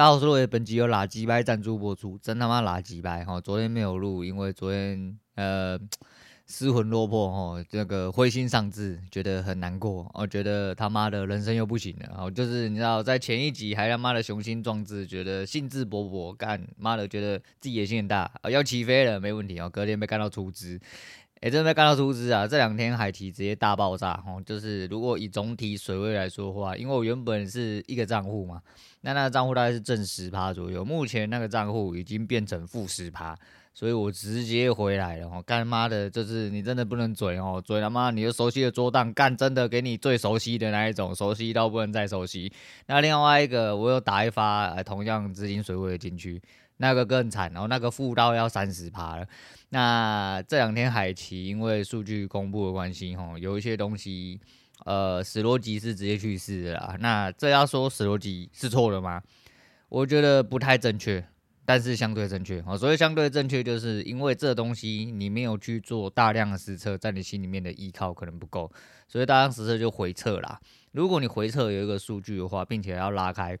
大家好，我是本集由垃圾掰赞助播出，真他妈垃圾掰哈！昨天没有录，因为昨天呃失魂落魄哈，这个灰心丧志，觉得很难过，我觉得他妈的人生又不行了，哦，就是你知道，在前一集还他妈的雄心壮志，觉得兴致勃勃干，妈的觉得自己野心很大，要起飞了没问题哦，隔天被干到出资。哎，真的干到出资啊！这两天海提直接大爆炸哦，就是如果以总体水位来说的话，因为我原本是一个账户嘛，那那个账户大概是正十趴左右，目前那个账户已经变成负十趴，所以我直接回来了哦。干妈的，就是你真的不能嘴哦，嘴他妈你就熟悉的桌档干，真的给你最熟悉的那一种，熟悉到不能再熟悉。那另外一个，我又打一发同样资金水位进去。那个更惨，然后那个负到要三十趴了。那这两天海奇因为数据公布的关系，吼，有一些东西，呃，史逻辑是直接去世的啦。那这要说史逻辑是错了吗？我觉得不太正确，但是相对正确。哦，所以相对正确，就是因为这东西你没有去做大量的实测，在你心里面的依靠可能不够，所以大量实测就回撤啦。如果你回撤有一个数据的话，并且要拉开，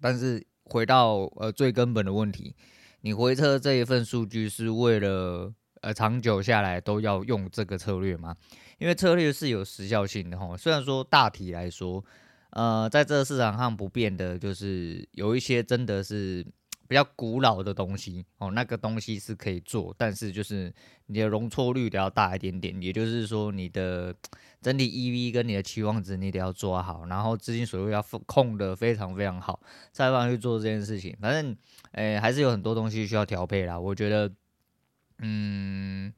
但是。回到呃最根本的问题，你回测这一份数据是为了呃长久下来都要用这个策略吗？因为策略是有时效性的哈。虽然说大体来说，呃在这个市场上不变的就是有一些真的是。比较古老的东西哦，那个东西是可以做，但是就是你的容错率得要大一点点，也就是说你的整体 EV 跟你的期望值你得要抓好，然后资金水位要控得非常非常好，再放去做这件事情。反正，诶、欸，还是有很多东西需要调配啦。我觉得，嗯。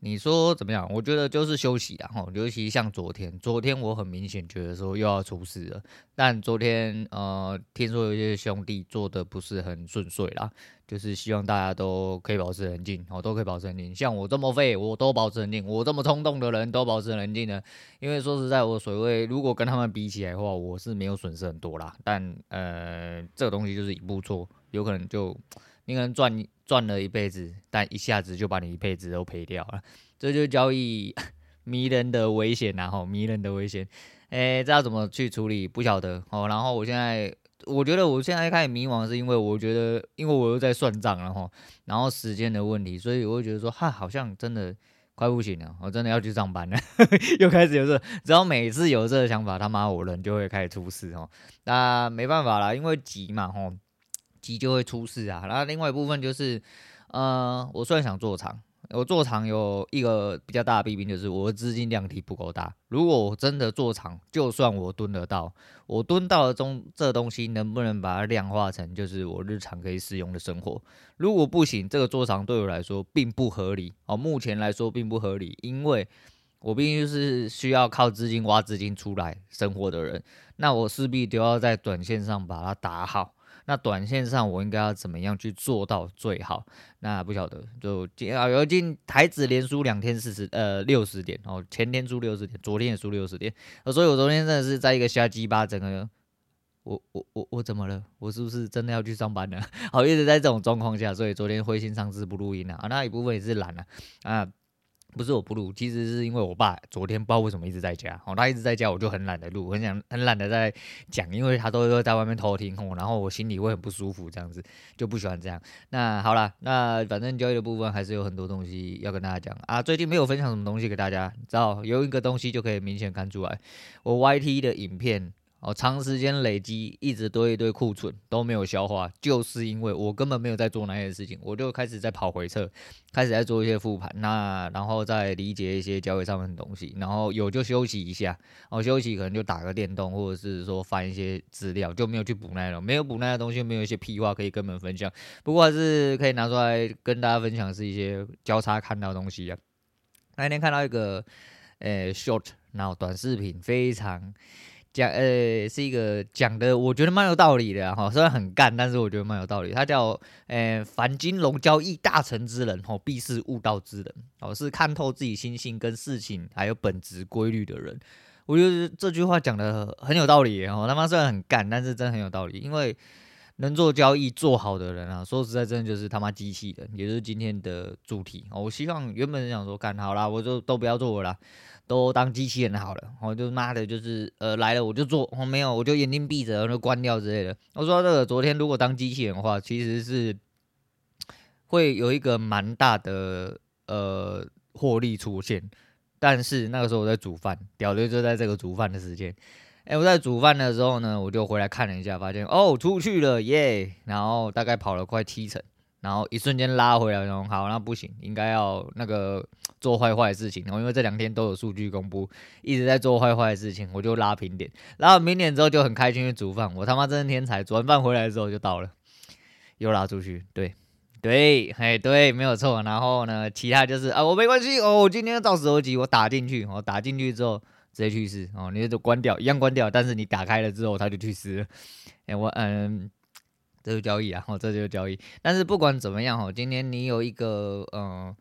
你说怎么样？我觉得就是休息啦，吼，尤其像昨天，昨天我很明显觉得说又要出事了。但昨天呃，听说有些兄弟做的不是很顺遂啦，就是希望大家都可以保持冷静，哦，都可以保持冷静。像我这么废，我都保持冷静；我这么冲动的人都保持冷静的。因为说实在，我所谓如果跟他们比起来的话，我是没有损失很多啦。但呃，这个东西就是一步错，有可能就。你可能赚赚了一辈子，但一下子就把你一辈子都赔掉了，这就是交易 迷人的危险然后，迷人的危险，哎，这要怎么去处理？不晓得哦。然后我现在，我觉得我现在开始迷惘，是因为我觉得，因为我又在算账了吼，然后时间的问题，所以我会觉得说，哈，好像真的快不行了，我真的要去上班了，又开始有这，只要每次有这个想法，他妈我人就会开始出事哦。那没办法啦，因为急嘛，吼。急就会出事啊，然后另外一部分就是，呃，我虽然想做长，我做长有一个比较大的弊病，就是我的资金量体不够大。如果我真的做长，就算我蹲得到，我蹲到了中这东西能不能把它量化成就是我日常可以使用的生活？如果不行，这个做长对我来说并不合理哦。目前来说并不合理，因为我毕竟是需要靠资金挖资金出来生活的人，那我势必都要在短线上把它打好。那短线上我应该要怎么样去做到最好？那不晓得，就今啊，有今台指连输两天四十呃六十点哦，前天输六十点，昨天也输六十点，所以我昨天真的是在一个瞎鸡巴整个，我我我我怎么了？我是不是真的要去上班了？好，一直在这种状况下，所以昨天灰心丧志不录音了啊，那一部分也是懒啊啊。不是我不录，其实是因为我爸昨天不知道为什么一直在家，哦，他一直在家，我就很懒得录，很想很懒得在讲，因为他都会在外面偷听，哦，然后我心里会很不舒服，这样子就不喜欢这样。那好了，那反正交易的部分还是有很多东西要跟大家讲啊。最近没有分享什么东西给大家，知道有一个东西就可以明显看出来，我 YT 的影片。哦，长时间累积，一直堆一堆库存都没有消化，就是因为我根本没有在做那些事情，我就开始在跑回撤，开始在做一些复盘，那然后再理解一些交易上面的东西，然后有就休息一下，哦，休息可能就打个电动，或者是说翻一些资料，就没有去补那种，没有补那些东西，没有一些屁话可以跟你们分享，不过还是可以拿出来跟大家分享，是一些交叉看到的东西啊。那天看到一个，呃，short，然后短视频非常。讲呃、是一个讲的，我觉得蛮有道理的哈。虽然很干，但是我觉得蛮有道理。他叫呃，凡金融交易大成之人，吼，必是悟道之人，哦，是看透自己心性跟事情还有本质规律的人。我觉得这句话讲的很有道理，哦，他妈虽然很干，但是真的很有道理。因为能做交易做好的人啊，说实在，真的就是他妈机器人，也就是今天的主题。我希望原本想说，干好啦，我就都不要做了啦，都当机器人好了。我就妈的，就是呃来了我就做，我没有我就眼睛闭着，然后就关掉之类的。我说这个昨天如果当机器人的话，其实是会有一个蛮大的呃获利出现，但是那个时候我在煮饭，屌的就在这个煮饭的时间。哎，我在煮饭的时候呢，我就回来看了一下，发现哦出去了耶，然后大概跑了快七成，然后一瞬间拉回来，然后好，那不行，应该要那个做坏坏的事情，然后因为这两天都有数据公布，一直在做坏坏的事情，我就拉平点，拉到平点之后就很开心去煮饭，我他妈真是天才，煮完饭回来之后就到了，又拉出去，对对，嘿对，没有错，然后呢，其他就是啊我没关系哦，我今天到时候急，我打进去，我打进去之后。直接去世哦，你就关掉，一样关掉，但是你打开了之后，它就去世了。哎，我嗯，这就交易啊，哦，这就是交易。但是不管怎么样哦，今天你有一个嗯，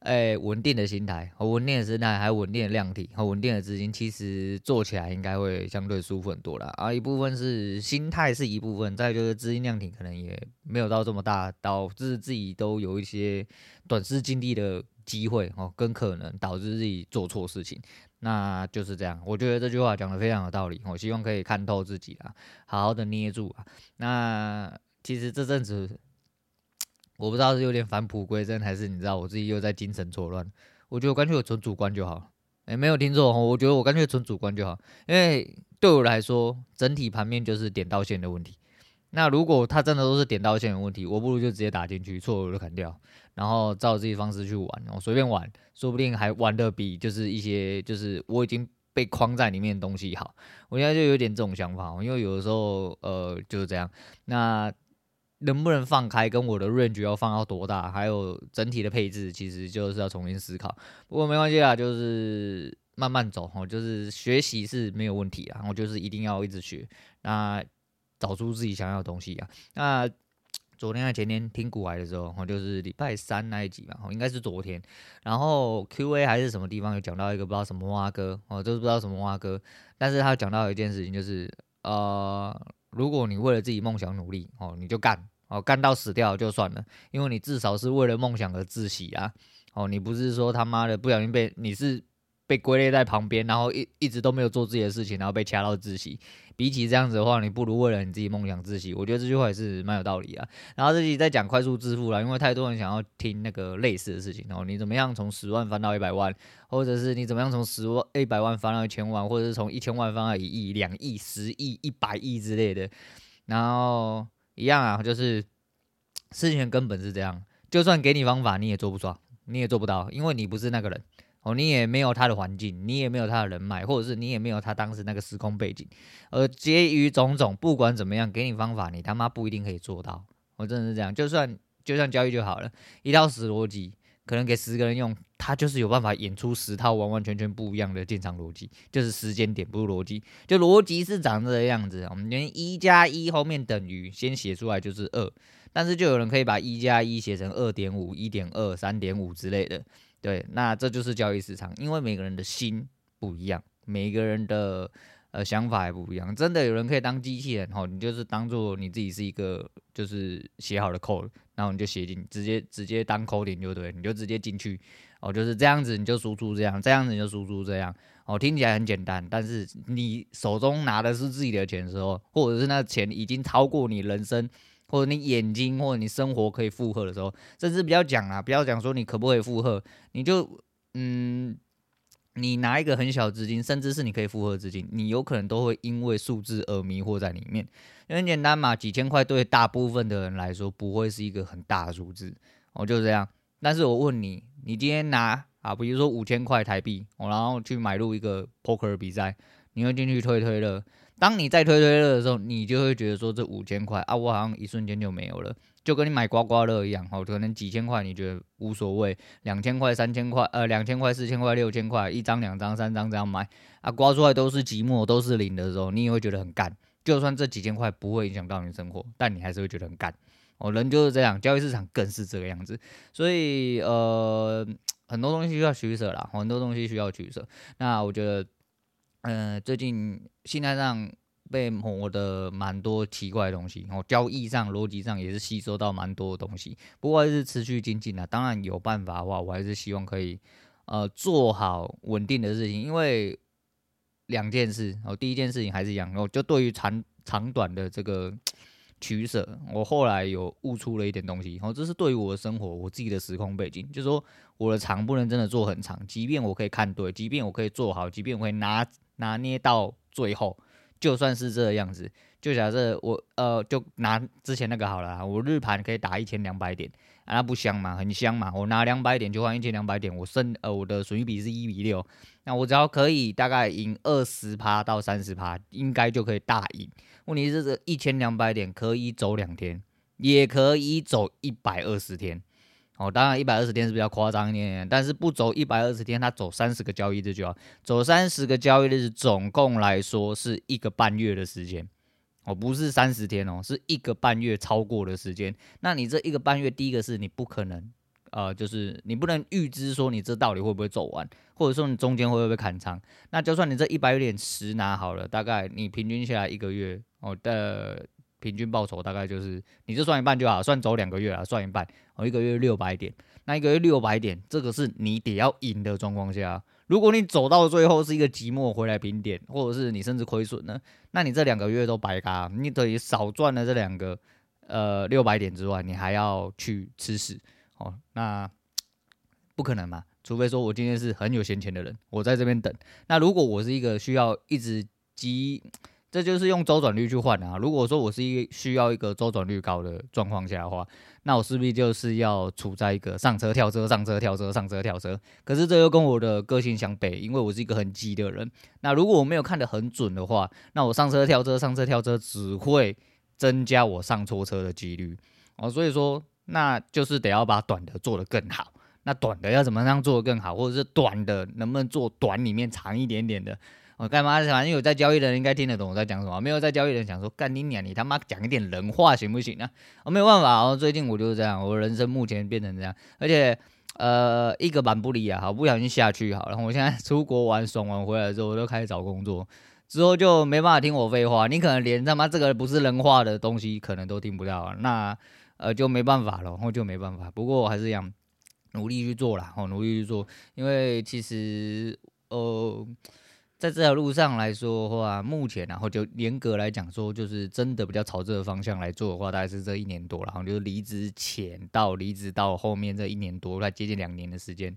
哎，稳定的心态和稳定的心态，还有稳定的量体和稳定的资金，其实做起来应该会相对舒服很多啦。啊，一部分是心态是一部分，再就是资金量体可能也没有到这么大，导致自己都有一些短视经历的机会哦，跟可能导致自己做错事情。那就是这样，我觉得这句话讲的非常有道理。我希望可以看透自己啊，好好的捏住啊。那其实这阵子，我不知道是有点返璞归真，还是你知道我自己又在精神错乱。我觉得我干脆我纯主观就好。哎，没有听错，我觉得我干脆纯主观就好，因为对我来说，整体盘面就是点到线的问题。那如果他真的都是点到线的问题，我不如就直接打进去，错我就砍掉，然后照自己方式去玩，我随便玩，说不定还玩的比就是一些就是我已经被框在里面的东西好。我现在就有点这种想法，因为有的时候呃就是这样。那能不能放开，跟我的 range 要放到多大，还有整体的配置，其实就是要重新思考。不过没关系啦，就是慢慢走，就是学习是没有问题啊，我就是一定要一直学。那。找出自己想要的东西啊！那昨天和前天听股癌的时候，哦，就是礼拜三那一集嘛，哦，应该是昨天。然后 Q&A 还是什么地方有讲到一个不知道什么蛙哥，哦，就是不知道什么蛙哥。但是他讲到一件事情，就是呃，如果你为了自己梦想努力，哦，你就干，哦，干到死掉就算了，因为你至少是为了梦想而窒息啊，哦，你不是说他妈的不小心被你是。被归类在旁边，然后一一直都没有做自己的事情，然后被掐到窒息。比起这样子的话，你不如为了你自己梦想窒息。我觉得这句话也是蛮有道理啊。然后这己在讲快速致富了，因为太多人想要听那个类似的事情哦。你怎么样从十万翻到一百万，或者是你怎么样从十万一百万翻到一千万，或者是从一千万翻到一亿、两亿、十亿、一百亿之类的。然后一样啊，就是事情根本是这样，就算给你方法，你也做不到，你也做不到，因为你不是那个人。哦，你也没有他的环境，你也没有他的人脉，或者是你也没有他当时那个时空背景，而结于种种，不管怎么样，给你方法，你他妈不一定可以做到。我真的是这样，就算就算交易就好了，一套死逻辑，可能给十个人用，他就是有办法演出十套完完全全不一样的进场逻辑，就是时间点不是逻辑，就逻辑是长这个样子。我们连一加一后面等于先写出来就是二，但是就有人可以把一加一写成二点五、一点二、三点五之类的。对，那这就是交易市场，因为每个人的心不一样，每个人的呃想法也不一样。真的有人可以当机器人，哦，你就是当做你自己是一个就是写好的 code，然后你就写进，直接直接当 coding 就对，你就直接进去，哦，就是这样子，你就输出这样，这样子你就输出这样，哦，听起来很简单，但是你手中拿的是自己的钱的时候，或者是那钱已经超过你人生。或者你眼睛，或者你生活可以负荷的时候，甚至不要讲啊，不要讲说你可不可以负荷，你就嗯，你拿一个很小资金，甚至是你可以负荷资金，你有可能都会因为数字而迷惑在里面。很简单嘛，几千块对大部分的人来说不会是一个很大的数字，哦，就这样。但是我问你，你今天拿啊，比如说五千块台币，哦，然后去买入一个 poker 比赛，你会进去推推乐。当你在推推乐的时候，你就会觉得说，这五千块啊，我好像一瞬间就没有了，就跟你买刮刮乐一样，哦，可能几千块你觉得无所谓，两千块、三千块，呃，两千块、四千块、六千块，一张、两张、三张这样买啊，刮出来都是寂寞，都是零的时候，你也会觉得很干。就算这几千块不会影响到你生活，但你还是会觉得很干。哦，人就是这样，交易市场更是这个样子。所以呃，很多东西需要取舍啦，很多东西需要取舍。那我觉得。呃，最近心态上被磨的蛮多奇怪的东西，然后交易上、逻辑上也是吸收到蛮多的东西。不过还是持续精进啊，当然有办法的话，我还是希望可以呃做好稳定的事情，因为两件事哦，第一件事情还是一样，哦，就对于长长短的这个。取舍，我后来有悟出了一点东西，然后这是对于我的生活，我自己的时空背景，就是说我的长不能真的做很长，即便我可以看对，即便我可以做好，即便我可以拿拿捏到最后，就算是这个样子，就假设我呃，就拿之前那个好了，我日盘可以打一千两百点，啊，那不香嘛，很香嘛，我拿两百点就换一千两百点，我胜呃我的损益比是一比六，那我只要可以大概赢二十趴到三十趴，应该就可以大赢。问题是这一千两百点可以走两天，也可以走一百二十天。哦，当然一百二十天是比较夸张一点，但是不走一百二十天，它走三十个交易日就要走三十个交易日，总共来说是一个半月的时间。哦，不是三十天哦，是一个半月超过的时间。那你这一个半月，第一个是你不可能，呃，就是你不能预知说你这到底会不会走完，或者说你中间会不会被砍仓。那就算你这一百点十拿好了，大概你平均下来一个月。哦的平均报酬大概就是，你就算一半就好，算走两个月啊，算一半，哦，一个月六百点，那一个月六百点，这个是你得要赢的状况下，如果你走到最后是一个寂寞回来平点，或者是你甚至亏损呢，那你这两个月都白搭，你等于少赚了这两个呃六百点之外，你还要去吃屎，哦，那不可能嘛，除非说我今天是很有闲钱的人，我在这边等，那如果我是一个需要一直积。这就是用周转率去换啊！如果说我是一个需要一个周转率高的状况下的话，那我势必就是要处在一个上车跳车、上车跳车、上车跳车。可是这又跟我的个性相悖，因为我是一个很急的人。那如果我没有看得很准的话，那我上车跳车、上车跳车只会增加我上错车的几率哦。所以说，那就是得要把短的做得更好。那短的要怎么样做得更好，或者是短的能不能做短里面长一点点的？我干嘛？反正有在交易的人应该听得懂我在讲什么。没有在交易的人想说，干你娘！你他妈讲一点人话行不行啊？我没有办法哦。最近我就是这样，我人生目前变成这样，而且呃一个板不离啊，好不小心下去好。然后我现在出国玩爽完回来之后，我就开始找工作，之后就没办法听我废话。你可能连他妈这个不是人话的东西可能都听不到，啊那呃就没办法了，然后就没办法。不过我还是一样努力去做啦，哦，努力去做，因为其实呃。在这条路上来说的话，目前然后就严格来讲说，就是真的比较朝这个方向来做的话，大概是这一年多，然后就是离职前到离职到后面这一年多，快接近两年的时间，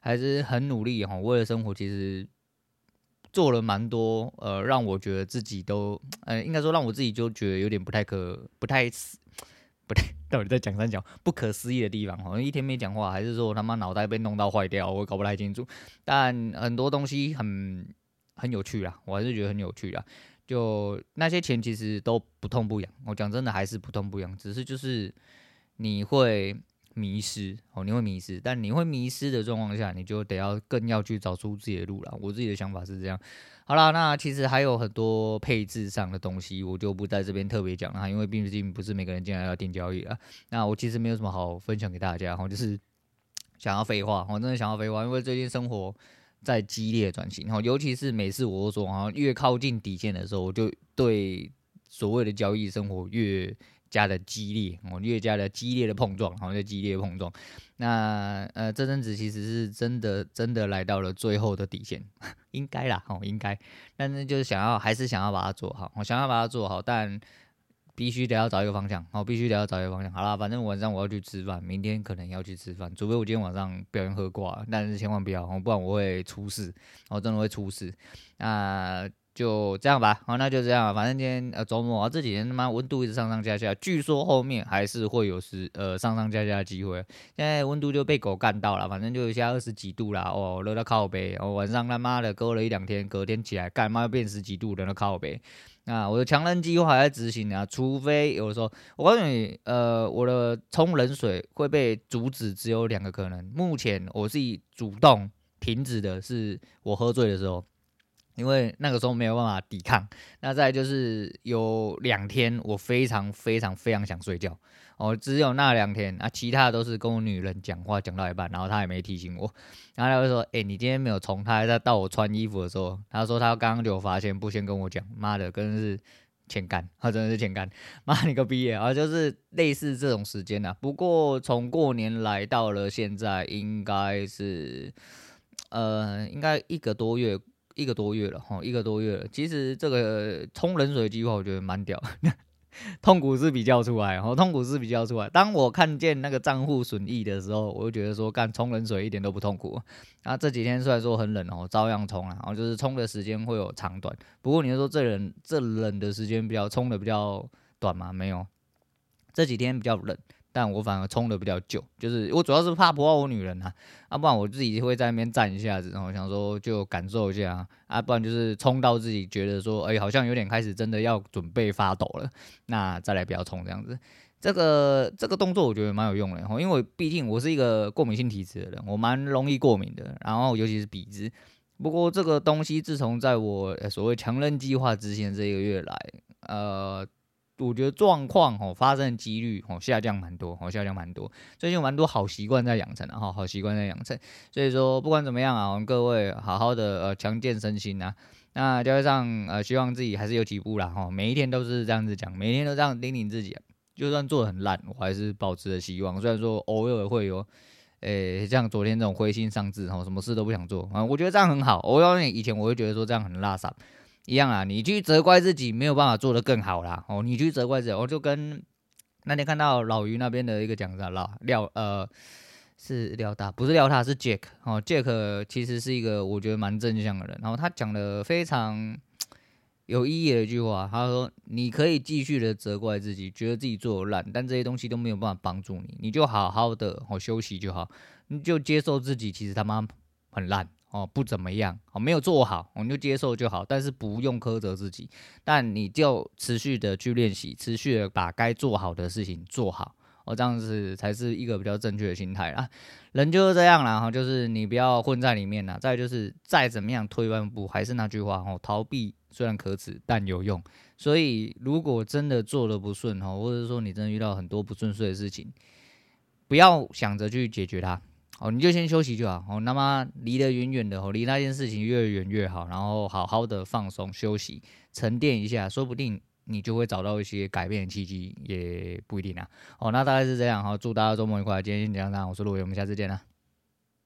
还是很努力哈。为了生活，其实做了蛮多，呃，让我觉得自己都，呃，应该说让我自己就觉得有点不太可，不太，不太，到底在讲三讲不可思议的地方，好像一天没讲话，还是说我他妈脑袋被弄到坏掉，我搞不太清楚。但很多东西很。很有趣啦，我还是觉得很有趣啦。就那些钱其实都不痛不痒，我讲真的还是不痛不痒，只是就是你会迷失哦，你会迷失。但你会迷失的状况下，你就得要更要去找出自己的路了。我自己的想法是这样。好啦，那其实还有很多配置上的东西，我就不在这边特别讲了，因为毕竟不是每个人进来要订交易了。那我其实没有什么好分享给大家，我就是想要废话，我真的想要废话，因为最近生活。在激烈转型，然后尤其是每次我都说，好像越靠近底线的时候，我就对所谓的交易生活越加的激烈，我，越加的激烈的碰撞，然后就激烈的碰撞。那呃，这阵子其实是真的真的来到了最后的底线，应该啦，哦，应该，但是就是想要还是想要把它做好，我想要把它做好，但。必须得要找一个方向，好，必须得要找一个方向。好啦，反正晚上我要去吃饭，明天可能要去吃饭，除非我今天晚上不小心喝挂，但是千万不要，不然我会出事，我真的会出事。那就这样吧，好，那就这样，反正今天呃周末啊，这几天他妈温度一直上上下下，据说后面还是会有时呃上上下下的机会。现在温度就被狗干到了，反正就一下二十几度啦，哦，热到靠北，哦，晚上他妈的搁了一两天，隔天起来干嘛要变十几度，热到靠北。那我的强人计划还在执行啊，除非有的时候，我告诉你，呃，我的冲冷水会被阻止，只有两个可能。目前我自己主动停止的是我喝醉的时候，因为那个时候没有办法抵抗。那再就是有两天我非常非常非常想睡觉哦，只有那两天啊，其他的都是跟我女人讲话讲到一半，然后她也没提醒我，然后她就说：“哎、你今天没有冲。”她还在到我穿衣服的时候，她说她刚刚就发现，不先跟我讲，妈的，真的是欠干，她真的是欠干，妈你个逼啊！就是类似这种时间呐。不过从过年来到了现在，应该是呃，应该一个多月。一个多月了哈，一个多月了。其实这个冲冷水计划，我觉得蛮屌。痛苦是比较出来，哈，痛苦是比较出来。当我看见那个账户损益的时候，我就觉得说，干冲冷水一点都不痛苦。啊，这几天虽然说很冷哦，照样冲啊，然后就是冲的时间会有长短。不过你说这冷这冷的时间比较冲的比较短吗？没有，这几天比较冷。但我反而冲的比较久，就是我主要是怕不到我女人啊，啊，不然我自己会在那边站一下子，然后想说就感受一下啊，不然就是冲到自己觉得说，哎、好像有点开始真的要准备发抖了，那再来不要冲这样子。这个这个动作我觉得蛮有用的，因为毕竟我是一个过敏性体质的人，我蛮容易过敏的，然后尤其是鼻子。不过这个东西自从在我所谓强韧计划之前这一个月来，呃。我觉得状况哦发生的几率哦下降蛮多哦下降蛮多，最近有蛮多好习惯在养成哈，好习惯在养成，所以说不管怎么样啊，我们各位好好的呃强健身心呐，那加上呃希望自己还是有起步啦哈，每一天都是这样子讲，每天都这样叮咛自己，就算做得很烂，我还是保持着希望，虽然说偶尔会有，诶像昨天这种灰心丧志哈，什么事都不想做啊，我觉得这样很好，我要以前我会觉得说这样很垃圾。一样啊，你去责怪自己没有办法做得更好啦。哦，你去责怪自己，我就跟那天看到老于那边的一个讲者啦，廖呃是廖大，不是廖大是 Jack 哦，Jack 其实是一个我觉得蛮正向的人，然后他讲了非常有意义的一句话，他说你可以继续的责怪自己，觉得自己做烂，但这些东西都没有办法帮助你，你就好好的哦休息就好，你就接受自己其实他妈很烂。哦，不怎么样，哦，没有做好，我们就接受就好，但是不用苛责自己，但你就持续的去练习，持续的把该做好的事情做好，哦，这样子才是一个比较正确的心态啊。人就是这样啦，哈，就是你不要混在里面啦。再就是再怎么样退半步，还是那句话，哦，逃避虽然可耻，但有用。所以如果真的做的不顺，哈，或者说你真的遇到很多不顺遂的事情，不要想着去解决它。哦，你就先休息就好。哦，那么离得远远的，哦，离那件事情越远越好。然后好好的放松休息，沉淀一下，说不定你就会找到一些改变的契机，也不一定啊。哦，那大概是这样。好，祝大家周末愉快。今天先讲到这，我是陆伟，我们下次见啦。